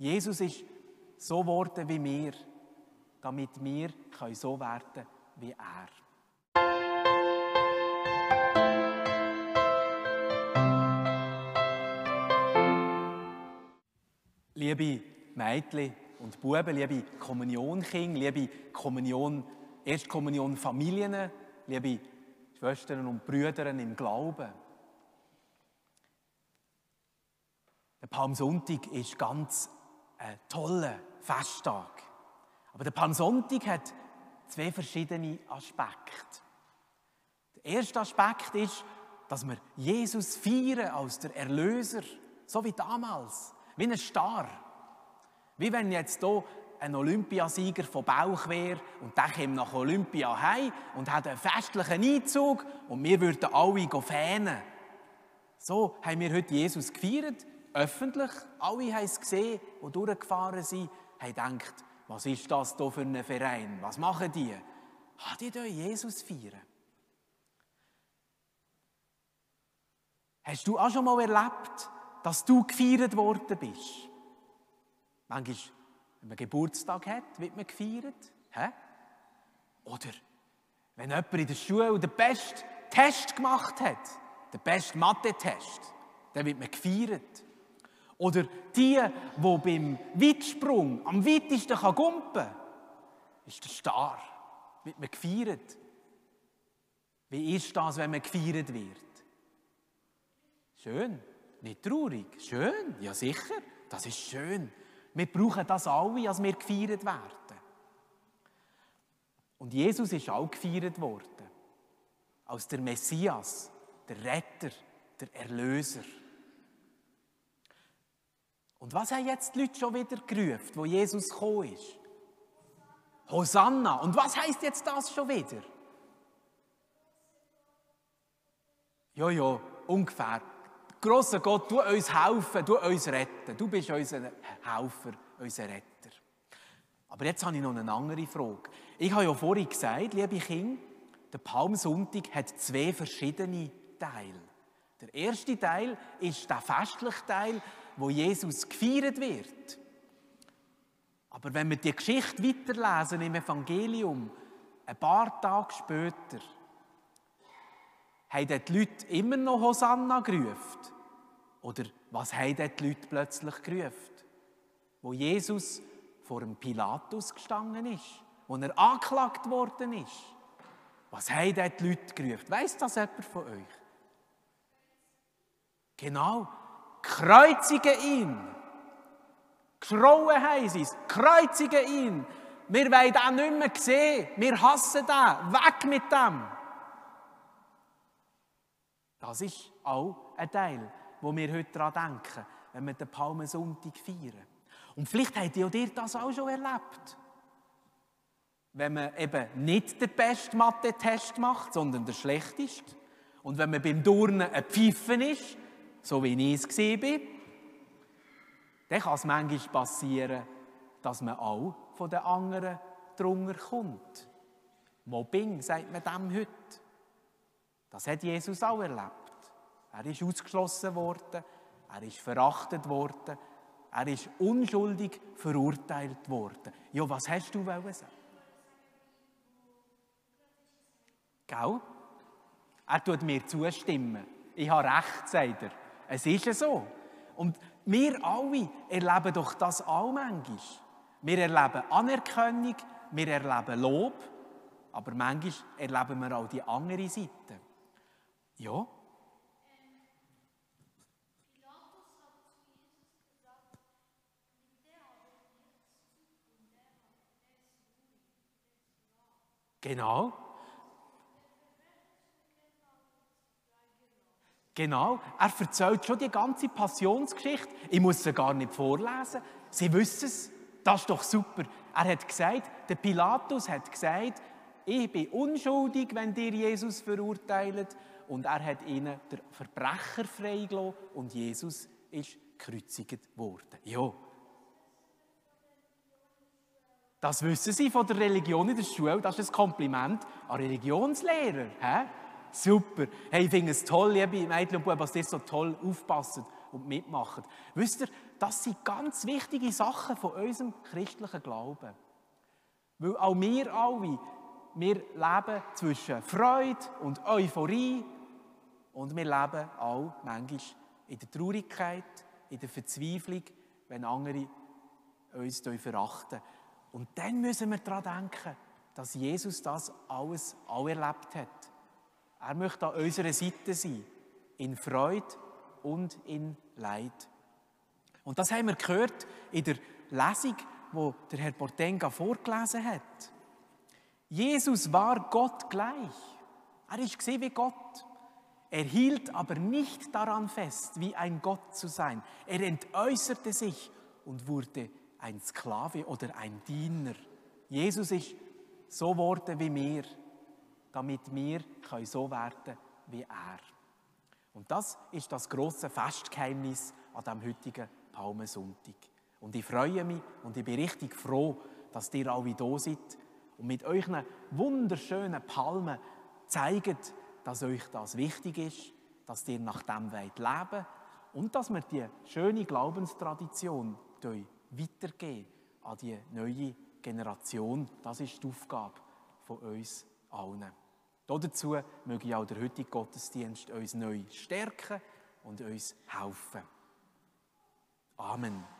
Jesus ist so geworden wie wir, damit wir so werden können wie er. Liebe Mädchen und Buben, liebe Kommunionkinder, liebe Kommunion, Erstkommunion Familien, liebe Schwestern und Brüder im Glauben. Der Palmsonntag ist ganz ein toller Festtag. Aber der Palmsonntag hat zwei verschiedene Aspekte. Der erste Aspekt ist, dass wir Jesus feiern als der Erlöser, so wie damals, wie ein Star. Wie wenn jetzt hier ein Olympiasieger von Bauch wäre und der kommt nach Olympia heim und hat einen festlichen Einzug und wir würden alle fähnen. So haben wir heute Jesus gefeiert, öffentlich. Alle haben es gesehen, die durchgefahren sind, haben gedacht, was ist das hier für ein Verein? Was machen die? Ah, die hier Jesus feiern. Hast du auch schon mal erlebt, dass du gefeiert worden bist? Manchmal wenn man Geburtstag hat, wird man gefeiert. Hä? Oder wenn jemand in der Schule den besten Test gemacht hat, den besten Mathe-Test, dann wird man gefeiert. Oder die, die beim Weitsprung am weitesten gumpen kann, ist der Star. Wird man gefeiert. Wie ist das, wenn man gefeiert wird? Schön. Nicht traurig. Schön. Ja, sicher. Das ist schön. Wir brauchen das alle, als wir gefeiert werden. Und Jesus ist auch gefeiert worden. Als der Messias, der Retter, der Erlöser. Und was haben jetzt die Leute schon wieder gerufen, wo Jesus gekommen ist? Hosanna. Und was heißt jetzt das schon wieder? Ja, ja, ungefähr. Grosser Gott, du uns helfen, du uns retten. Du bist unser Helfer, unser Retter. Aber jetzt habe ich noch eine andere Frage. Ich habe ja vorhin gesagt, liebe Kinder, der Palmsonntag hat zwei verschiedene Teile. Der erste Teil ist der festliche Teil, wo Jesus gefeiert wird. Aber wenn wir die Geschichte weiterlesen im Evangelium, ein paar Tage später, haben die Leute immer noch Hosanna gerufen? Oder was haben die Leute plötzlich gerufen? Wo Jesus vor dem Pilatus gestanden ist, wo er angeklagt worden ist. Was haben die Leute gerufen? Weiss das jemand von euch? Genau, kreuzigen ihn. Geschrauen sie es, kreuzigen ihn. Wir wollen ihn nicht mehr sehen. Wir hassen den. Weg mit dem. Das ist auch ein Teil, wo wir heute daran denken, wenn wir den Palmensonntag feiern. Und vielleicht habt ihr das auch schon erlebt. Wenn man eben nicht den besten Mathe-Test macht, sondern den schlechtesten. Und wenn man beim Turnen ein Pfeifen ist, so wie ich es bin, dann kann es manchmal passieren, dass man auch von den anderen drunter kommt. Mobbing, sagt man dem heute. Das hat Jesus auch erlebt. Er ist ausgeschlossen worden, er ist verachtet worden, er ist unschuldig verurteilt worden. Ja, was hast du wollen sagen? Gell? Er tut mir zustimmen. Ich habe recht, sagt er. Es ist ja so. Und wir alle erleben doch das auch manchmal. Wir erleben Anerkennung, wir erleben Lob, aber manchmal erleben wir auch die andere Seite. Ja, Genau. Genau, er erzählt schon die ganze Passionsgeschichte. Ich muss sie gar nicht vorlesen. Sie wissen es. Das ist doch super. Er hat gesagt, der Pilatus hat gesagt, ich bin unschuldig, wenn dir Jesus verurteilt. Und er hat ihnen den Verbrecher freigelassen und Jesus ist gekreuzigt worden. Ja, das wissen Sie von der Religion in der Schule. Das ist ein Kompliment an Religionslehrer. He? Super. Hey, ich finde es toll, liebe Mädchen und Buben, dass ihr so toll aufpasst und mitmachen. Wisst ihr, das sind ganz wichtige Sachen von unserem christlichen Glauben. Weil auch wir alle, wir leben zwischen Freude und Euphorie und wir leben auch manchmal in der Traurigkeit, in der Verzweiflung, wenn andere uns verachten. Und dann müssen wir daran denken, dass Jesus das alles auch erlebt hat. Er möchte an unserer Seite sein, in Freude und in Leid. Und das haben wir gehört in der Lesung, wo der Herr Portenga vorgelesen hat. Jesus war Gott gleich. Er ist wie Gott. Er hielt aber nicht daran fest, wie ein Gott zu sein. Er entäußerte sich und wurde ein Sklave oder ein Diener. Jesus ist so geworden wie wir, damit wir so werden wie er. Und das ist das große Festgeheimnis an dem heutigen Palmensonntag. Und ich freue mich und ich bin richtig froh, dass ihr alle da seid und mit euren wunderschönen Palmen zeigt, dass euch das wichtig ist, dass ihr nach dem leben wollt und dass wir die schöne Glaubenstradition weitergeben an die neue Generation. Das ist die Aufgabe von uns allen. Dazu möge auch der heutige Gottesdienst uns neu stärken und uns helfen. Amen.